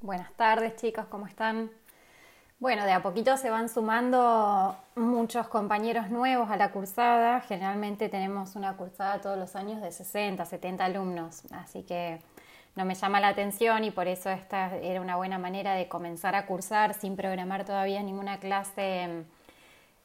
Buenas tardes chicos, ¿cómo están? Bueno, de a poquito se van sumando muchos compañeros nuevos a la cursada. Generalmente tenemos una cursada todos los años de 60, 70 alumnos, así que no me llama la atención y por eso esta era una buena manera de comenzar a cursar sin programar todavía ninguna clase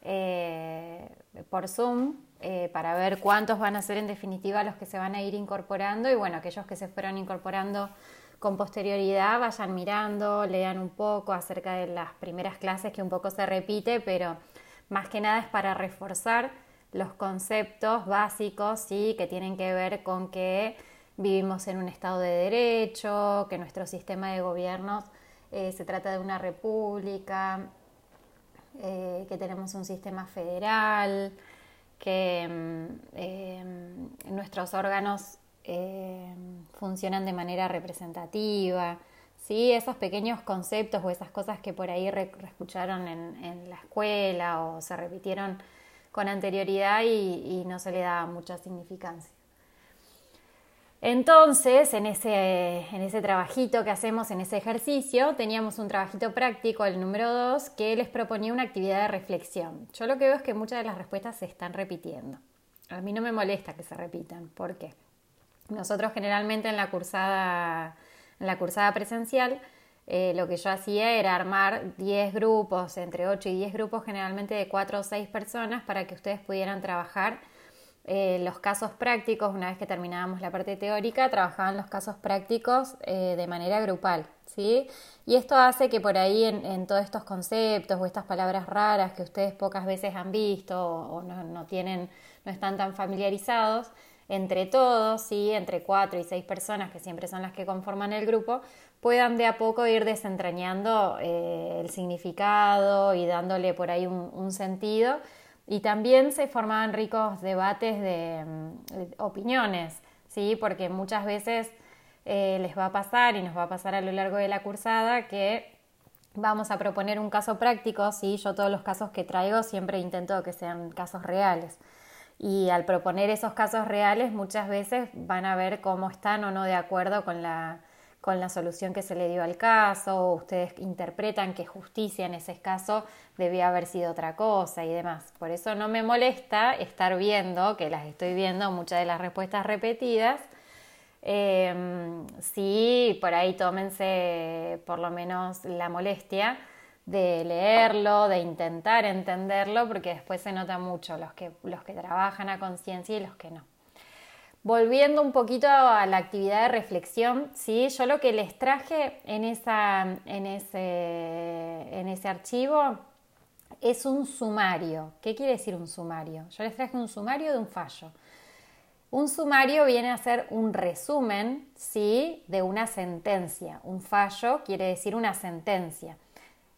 eh, por Zoom eh, para ver cuántos van a ser en definitiva los que se van a ir incorporando y bueno, aquellos que se fueron incorporando con posterioridad vayan mirando, lean un poco acerca de las primeras clases que un poco se repite, pero más que nada es para reforzar los conceptos básicos ¿sí? que tienen que ver con que vivimos en un Estado de Derecho, que nuestro sistema de gobiernos eh, se trata de una república, eh, que tenemos un sistema federal, que mm, eh, nuestros órganos eh, funcionan de manera representativa, ¿sí? esos pequeños conceptos o esas cosas que por ahí escucharon en, la escuela o se repitieron con anterioridad y, no se le daba mucha significancia. Entonces, en ese, en ese trabajito que hacemos, en ese ejercicio, teníamos un trabajito práctico, el número 2, que les proponía una actividad de reflexión. Yo lo que veo es que muchas de las respuestas se están repitiendo. A mí no me molesta que se repitan. ¿Por qué? Nosotros generalmente en la cursada, en la cursada presencial, eh, lo que yo hacía era armar 10 grupos, entre 8 y 10 grupos, generalmente de 4 o 6 personas, para que ustedes pudieran trabajar eh, los casos prácticos. Una vez que terminábamos la parte teórica, trabajaban los casos prácticos eh, de manera grupal. ¿sí? Y esto hace que por ahí en, todos estos conceptos o estas palabras raras que ustedes pocas veces han visto o, no, tienen, no están tan familiarizados, entre todos, ¿sí? entre cuatro y seis personas, que siempre son las que conforman el grupo, puedan de a poco ir desentrañando eh, el significado y dándole por ahí un, sentido. Y también se formaban ricos debates de, mm, opiniones, ¿sí? porque muchas veces eh, les va a pasar y nos va a pasar a lo largo de la cursada que vamos a proponer un caso práctico, ¿sí? yo todos los casos que traigo siempre intento que sean casos reales y al proponer esos casos reales muchas veces van a ver cómo están o no de acuerdo con la, con la solución que se le dio al caso, o ustedes interpretan que justicia en ese caso debía haber sido otra cosa y demás. Por eso no me molesta estar viendo, que las estoy viendo, muchas de las respuestas repetidas. Eh, sí, por ahí tómense por lo menos la molestia de leerlo, de intentar entenderlo, porque después se nota mucho los que, los que trabajan a conciencia y los que no. Volviendo un poquito a la actividad de reflexión, ¿sí? yo lo que les traje en, esa, en, ese, en ese archivo es un sumario. ¿Qué quiere decir un sumario? Yo les traje un sumario de un fallo. Un sumario viene a ser un resumen ¿sí? de una sentencia. Un fallo quiere decir una sentencia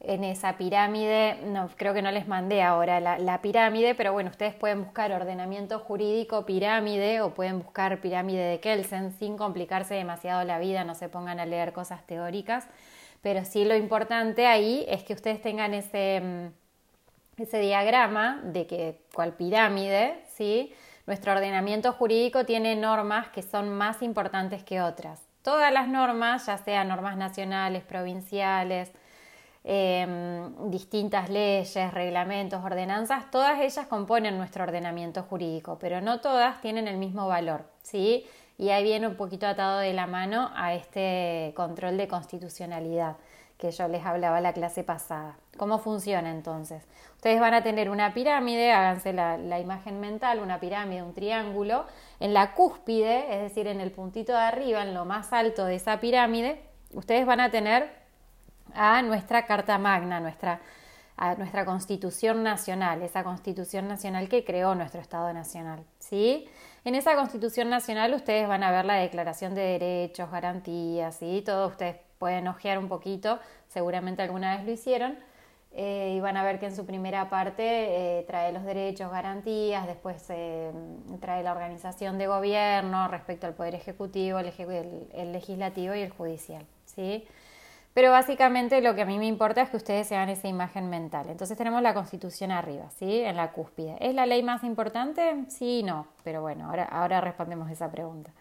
en esa pirámide, no, creo que no les mandé ahora la, pirámide, pero bueno, ustedes pueden buscar ordenamiento jurídico pirámide o pueden buscar pirámide de Kelsen sin complicarse demasiado la vida, no se pongan a leer cosas teóricas, pero sí lo importante ahí es que ustedes tengan ese, mm, ese diagrama de que cual pirámide, ¿sí? Nuestro ordenamiento jurídico tiene normas que son más importantes que otras. Todas las normas, ya sean normas nacionales, provinciales, Em, distintas leyes, reglamentos, ordenanzas, todas ellas componen nuestro ordenamiento jurídico, pero no todas tienen el mismo valor, ¿sí? Y ahí viene un poquito atado de la mano a este control de constitucionalidad que yo les hablaba la clase pasada. ¿Cómo funciona entonces? Ustedes van a tener una pirámide, háganse la, la, imagen mental, una pirámide, un triángulo. En la cúspide, es decir, en el puntito de arriba, en lo más alto de esa pirámide, ustedes van a tener a nuestra Carta Magna, nuestra, a nuestra Constitución Nacional, esa Constitución Nacional que creó nuestro Estado Nacional. ¿sí? En esa Constitución Nacional ustedes van a ver la Declaración de Derechos, Garantías, y todo ustedes pueden ojear un poquito, seguramente alguna vez lo hicieron, eh, y van a ver que en su primera parte eh, trae los derechos, garantías, después eh, trae la organización de gobierno respecto al Poder Ejecutivo, el, el Legislativo y el Judicial. ¿sí? Pero básicamente lo que a mí me importa es que ustedes se hagan esa imagen mental. Entonces tenemos la constitución arriba, ¿sí? En la cúspide. ¿Es la ley más importante? Sí y no. Pero bueno, ahora, ahora respondemos esa pregunta.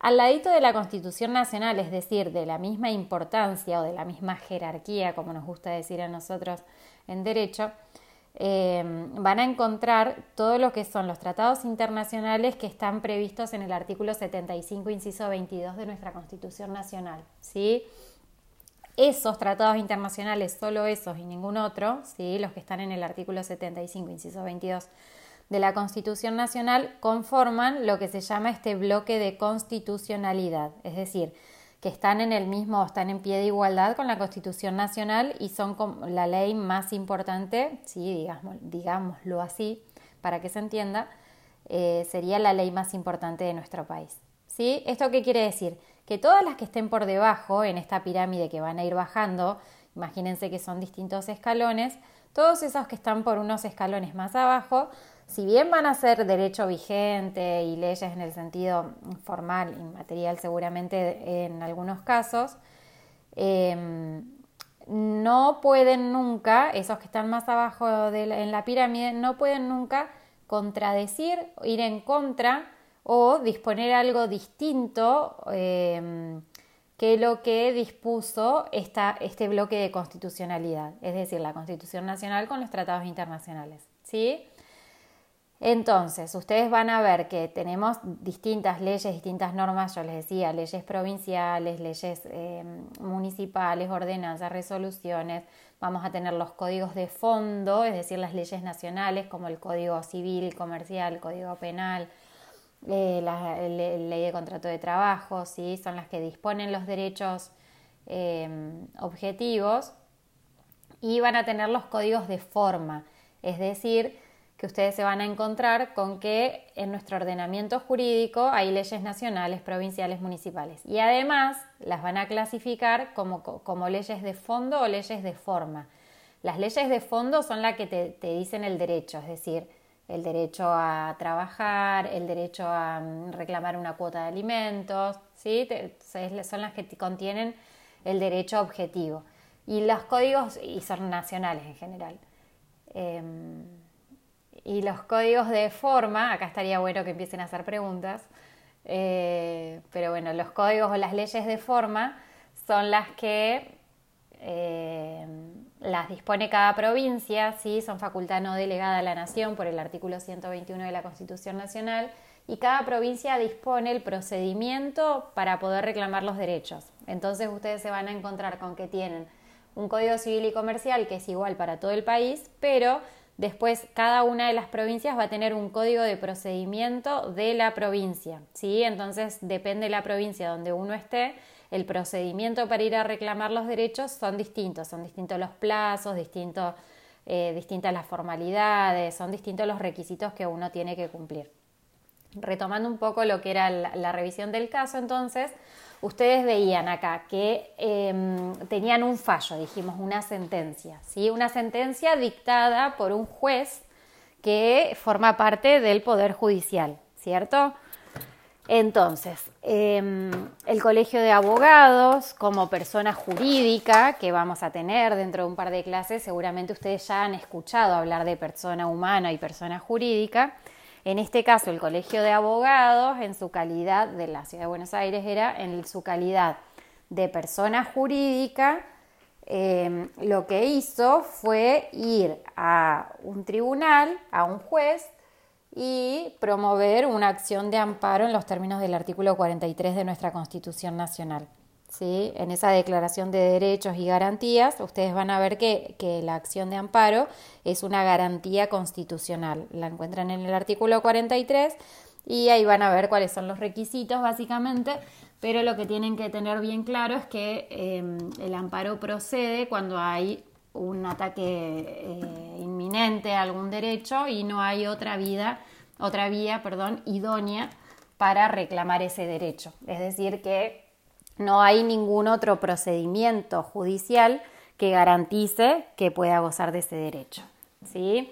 Al ladito de la Constitución Nacional, es decir, de la misma importancia o de la misma jerarquía, como nos gusta decir a nosotros en derecho, eh, van a encontrar todo lo que son los tratados internacionales que están previstos en el artículo 75, inciso 22 de nuestra Constitución Nacional. ¿sí? Esos tratados internacionales, solo esos y ningún otro, ¿sí? los que están en el artículo 75, inciso 22 de la Constitución Nacional, conforman lo que se llama este bloque de constitucionalidad, es decir, que están en el mismo, están en pie de igualdad con la Constitución Nacional y son la ley más importante, sí, digamos, digámoslo así, para que se entienda, eh, sería la ley más importante de nuestro país. ¿Sí? ¿Esto qué quiere decir? Que todas las que estén por debajo en esta pirámide que van a ir bajando, imagínense que son distintos escalones, todos esos que están por unos escalones más abajo si bien van a ser derecho vigente y leyes en el sentido formal, inmaterial seguramente en algunos casos, em, no pueden nunca, esos que están más abajo en la pirámide, no pueden nunca contradecir, ir en contra o disponer algo distinto em, que lo que dispuso este bloque de constitucionalidad, es decir, la Constitución Nacional con los tratados internacionales. ¿sí? Entonces, ustedes van a ver que tenemos distintas leyes, distintas normas, yo les decía, leyes provinciales, leyes eh, municipales, ordenanzas, resoluciones, vamos a tener los códigos de fondo, es decir, las leyes nacionales como el Código Civil, Comercial, Código Penal, eh, la, ley de contrato de trabajo, ¿sí? son las que disponen los derechos eh, objetivos y van a tener los códigos de forma, es decir, que ustedes se van a encontrar con que en nuestro ordenamiento jurídico hay leyes nacionales, provinciales, municipales. Y además las van a clasificar como, como leyes de fondo o leyes de forma. Las leyes de fondo son las que te, dicen el derecho, es decir, el derecho a trabajar, el derecho a mm, reclamar una cuota de alimentos, ¿sí? son las que contienen el derecho objetivo. Y los códigos, y son nacionales en general. Em, y los códigos de forma, acá estaría bueno que empiecen a hacer preguntas, eh, pero bueno, los códigos o las leyes de forma son las que eh, las dispone cada provincia, ¿sí? son facultad no delegada a la nación por el artículo 121 de la Constitución Nacional, y cada provincia dispone el procedimiento para poder reclamar los derechos. Entonces ustedes se van a encontrar con que tienen un código civil y comercial que es igual para todo el país, pero Después, cada una de las provincias va a tener un código de procedimiento de la provincia, ¿sí? Entonces, depende de la provincia donde uno esté, el procedimiento para ir a reclamar los derechos son distintos, son distintos los plazos, eh, distintas las formalidades, son distintos los requisitos que uno tiene que cumplir. Retomando un poco lo que era la revisión del caso, entonces, ustedes veían acá que em, tenían un fallo, dijimos, una sentencia, ¿sí? Una sentencia dictada por un juez que forma parte del Poder Judicial, ¿cierto? Entonces, em, el Colegio de Abogados, como persona jurídica que vamos a tener dentro de un par de clases, seguramente ustedes ya han escuchado hablar de persona humana y persona jurídica. En este caso, el Colegio de Abogados, en su calidad de la Ciudad de Buenos Aires, era en su calidad de persona jurídica, em, lo que hizo fue ir a un tribunal, a un juez, y promover una acción de amparo en los términos del artículo 43 de nuestra Constitución Nacional. ¿sí? En esa declaración de derechos y garantías, ustedes van a ver que, la acción de amparo es una garantía constitucional. La encuentran en el artículo 43 y ahí van a ver cuáles son los requisitos básicamente, pero lo que tienen que tener bien claro es que em, el amparo procede cuando hay un ataque eh, inminente a algún derecho y no hay otra vida, otra vía, perdón, idónea para reclamar ese derecho. Es decir, que no hay ningún otro procedimiento judicial que garantice que pueda gozar de ese derecho. ¿sí?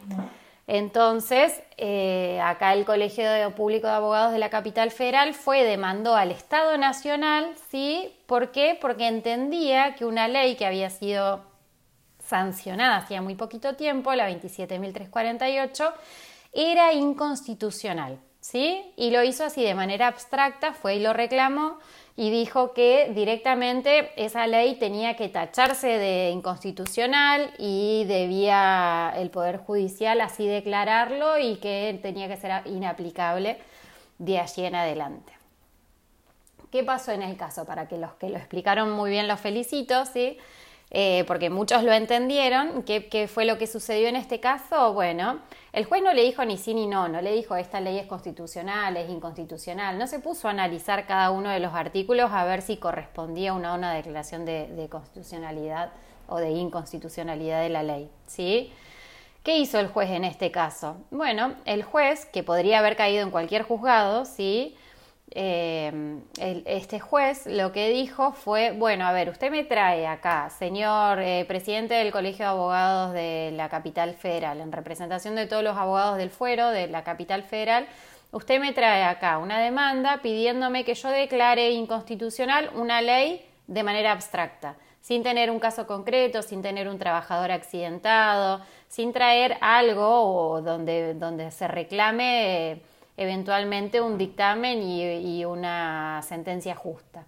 Entonces, eh, acá el Colegio Público de Abogados de la Capital Federal fue, demandó al Estado Nacional, ¿sí? ¿Por qué? Porque entendía que una ley que había sido sancionada hacía muy poquito tiempo, la 27.348, era inconstitucional. ¿sí? Y lo hizo así de manera abstracta, fue y lo reclamó y dijo que directamente esa ley tenía que tacharse de inconstitucional y debía el Poder Judicial así declararlo y que tenía que ser inaplicable de allí en adelante. ¿Qué pasó en el caso? Para que los que lo explicaron muy bien los felicito, ¿sí? Eh, porque muchos lo entendieron. ¿Qué, fue lo que sucedió en este caso? Bueno, el juez no le dijo ni sí ni no, no le dijo esta ley es constitucional, es inconstitucional, no se puso a analizar cada uno de los artículos a ver si correspondía una, una declaración de, de constitucionalidad o de inconstitucionalidad de la ley, ¿sí? ¿Qué hizo el juez en este caso? Bueno, el juez, que podría haber caído en cualquier juzgado, ¿sí? Eh, este juez lo que dijo fue, bueno, a ver, usted me trae acá, señor eh, presidente del Colegio de Abogados de la Capital Federal, en representación de todos los abogados del fuero de la Capital Federal, usted me trae acá una demanda pidiéndome que yo declare inconstitucional una ley de manera abstracta, sin tener un caso concreto, sin tener un trabajador accidentado, sin traer algo donde, donde se reclame eventualmente un dictamen y, una sentencia justa.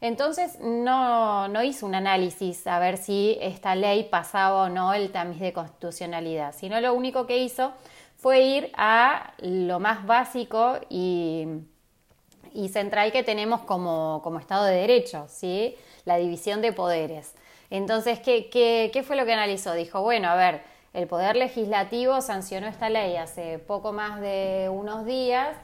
Entonces no, no, hizo un análisis a ver si esta ley pasaba o no el tamiz de constitucionalidad, sino lo único que hizo fue ir a lo más básico y, central que tenemos como, Estado de Derecho, ¿sí? la división de poderes. Entonces, ¿qué, qué fue lo que analizó? Dijo, bueno, a ver, el Poder Legislativo sancionó esta ley hace poco más de unos días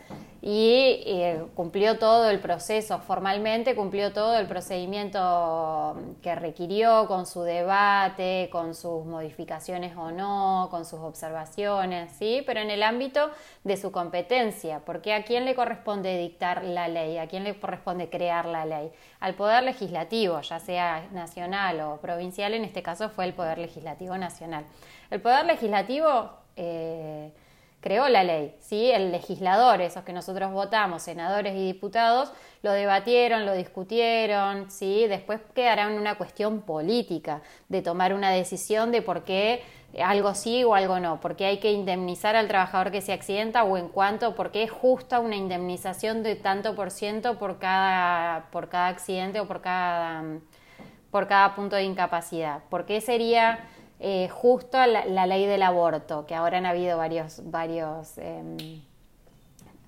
y eh, cumplió todo el proceso formalmente, cumplió todo el procedimiento que requirió con su debate, con sus modificaciones o no, con sus observaciones, ¿sí? Pero en el ámbito de su competencia, porque a quién le corresponde dictar la ley, a quién le corresponde crear la ley, al Poder Legislativo, ya sea nacional o provincial, en este caso fue el Poder Legislativo Nacional. El Poder Legislativo eh, creó la ley, ¿sí? El legislador, esos que nosotros votamos, senadores y diputados, lo debatieron, lo discutieron, ¿sí? Después quedará en una cuestión política de tomar una decisión de por qué algo sí o algo no, porque hay que indemnizar al trabajador que se accidenta o en cuanto, porque es justa una indemnización de tanto por ciento por cada, por cada accidente o por cada, por cada punto de incapacidad. ¿Por qué sería eh, justo la, ley del aborto, que ahora han habido varios, varios, em,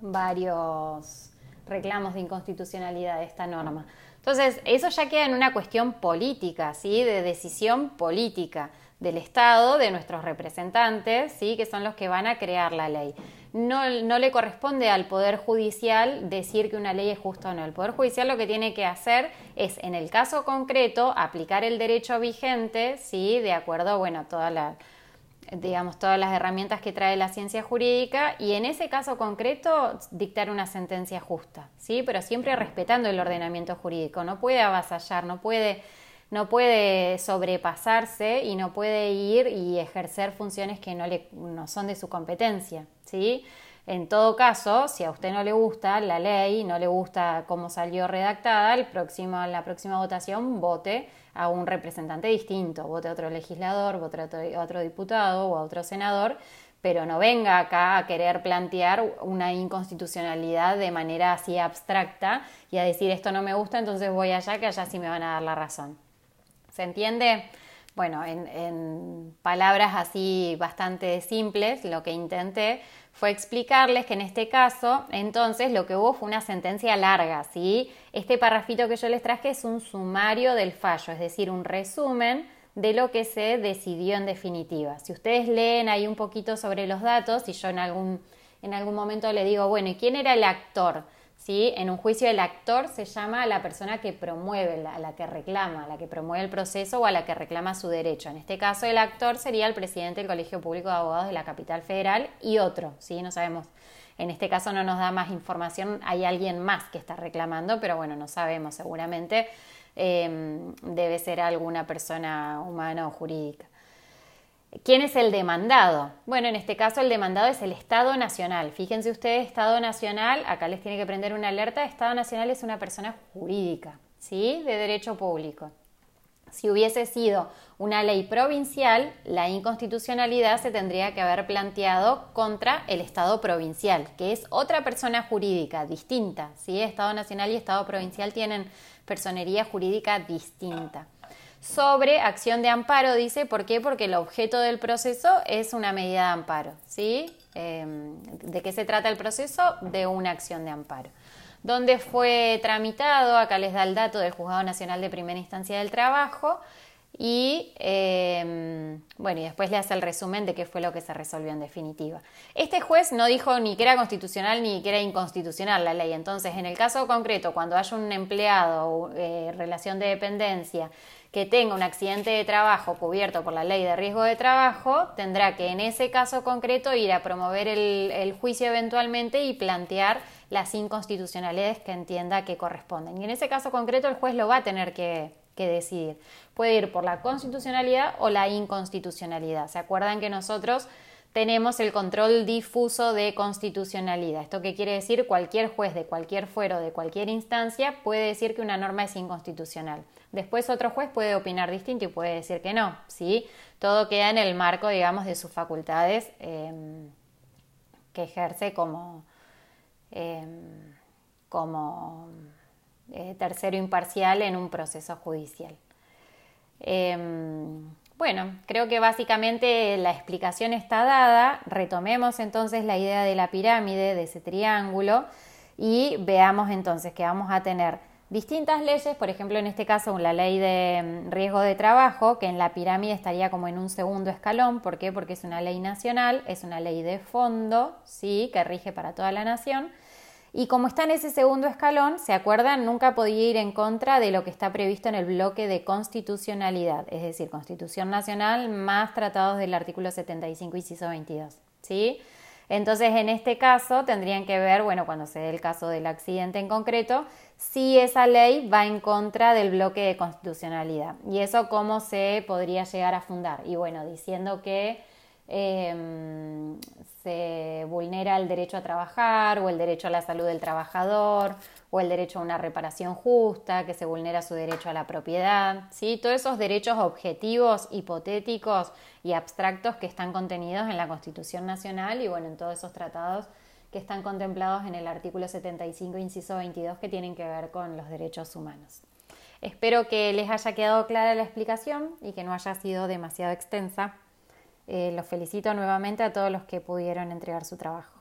varios reclamos de inconstitucionalidad de esta norma. Entonces, eso ya queda en una cuestión política, ¿sí? de decisión política del Estado, de nuestros representantes, ¿sí? que son los que van a crear la ley no, no, le corresponde al Poder Judicial decir que una ley es justa o no. El Poder Judicial lo que tiene que hacer es, en el caso concreto, aplicar el derecho vigente, ¿sí? de acuerdo, bueno, toda la, digamos, todas las herramientas que trae la ciencia jurídica y en ese caso concreto dictar una sentencia justa, ¿sí? pero siempre respetando el ordenamiento jurídico. No puede avasallar, no puede no puede sobrepasarse y no puede ir y ejercer funciones que no, le, no son de su competencia, ¿sí? En todo caso, si a usted no le gusta la ley, no le gusta cómo salió redactada, el próximo, la próxima votación vote a un representante distinto, vote a otro legislador, vote a otro diputado o a otro senador, pero no venga acá a querer plantear una inconstitucionalidad de manera así abstracta y a decir esto no me gusta, entonces voy allá que allá sí me van a dar la razón. ¿Se entiende? Bueno, en, palabras así bastante simples, lo que intenté fue explicarles que en este caso, entonces, lo que hubo fue una sentencia larga, ¿sí? Este parrafito que yo les traje es un sumario del fallo, es decir, un resumen de lo que se decidió en definitiva. Si ustedes leen ahí un poquito sobre los datos y yo en algún, en algún momento le digo, bueno, ¿y quién era el actor? ¿Sí? En un juicio el actor se llama a la persona que promueve, a la que reclama, a la que promueve el proceso o a la que reclama su derecho. En este caso el actor sería el presidente del Colegio Público de Abogados de la Capital Federal y otro, ¿sí? No sabemos. En este caso no nos da más información, hay alguien más que está reclamando, pero bueno, no sabemos seguramente. Em, debe ser alguna persona humana o jurídica. ¿Quién es el demandado? Bueno, en este caso el demandado es el Estado Nacional. Fíjense ustedes, Estado Nacional, acá les tiene que prender una alerta, Estado Nacional es una persona jurídica, ¿sí? De derecho público. Si hubiese sido una ley provincial, la inconstitucionalidad se tendría que haber planteado contra el Estado provincial, que es otra persona jurídica distinta. ¿sí? Estado nacional y Estado provincial tienen personería jurídica distinta. Sobre acción de amparo, dice, ¿por qué? Porque el objeto del proceso es una medida de amparo. ¿sí? Em, ¿De qué se trata el proceso? De una acción de amparo donde fue tramitado, acá les da el dato del Juzgado Nacional de Primera Instancia del Trabajo, y em, bueno, y después le hace el resumen de qué fue lo que se resolvió en definitiva. Este juez no dijo ni que era constitucional ni que era inconstitucional la ley. Entonces, en el caso concreto, cuando haya un empleado eh, relación de dependencia que tenga un accidente de trabajo cubierto por la ley de riesgo de trabajo, tendrá que en ese caso concreto ir a promover el juicio eventualmente y plantear las inconstitucionalidades que entienda que corresponden. Y en ese caso concreto el juez lo va a tener que, decidir. Puede ir por la constitucionalidad o la inconstitucionalidad. ¿Se acuerdan que nosotros tenemos el control difuso de constitucionalidad? ¿Esto qué quiere decir? Cualquier juez de cualquier fuero, de cualquier instancia, puede decir que una norma es inconstitucional. Después otro juez puede opinar distinto y puede decir que no, ¿sí? Todo queda en el marco, digamos, de sus facultades em, que ejerce como, Em, como eh, tercero imparcial en un proceso judicial. Em, bueno, creo que básicamente la explicación está dada. Retomemos entonces la idea de la pirámide, de ese triángulo, y veamos entonces que vamos a tener distintas leyes, por ejemplo en este caso la ley de em, riesgo de trabajo, que en la pirámide estaría como en un segundo escalón, ¿por qué? Porque es una ley nacional, es una ley de fondo, sí, que rige para toda la nación, y como está en ese segundo escalón, ¿se acuerdan? Nunca podía ir en contra de lo que está previsto en el bloque de constitucionalidad, es decir, Constitución Nacional más tratados del artículo 75, inciso 22. ¿Sí? Entonces, en este caso, tendrían que ver, bueno, cuando se dé el caso del accidente en concreto, si esa ley va en contra del bloque de constitucionalidad. ¿Y eso cómo se podría llegar a fundar? Y bueno, diciendo que Em, se vulnera el derecho a trabajar o el derecho a la salud del trabajador o el derecho a una reparación justa, que se vulnera su derecho a la propiedad, ¿sí? todos esos derechos objetivos, hipotéticos y abstractos que están contenidos en la Constitución Nacional y bueno, en todos esos tratados que están contemplados en el artículo 75, inciso 22, que tienen que ver con los derechos humanos. Espero que les haya quedado clara la explicación y que no haya sido demasiado extensa. Eh, los felicito nuevamente a todos los que pudieron entregar su trabajo.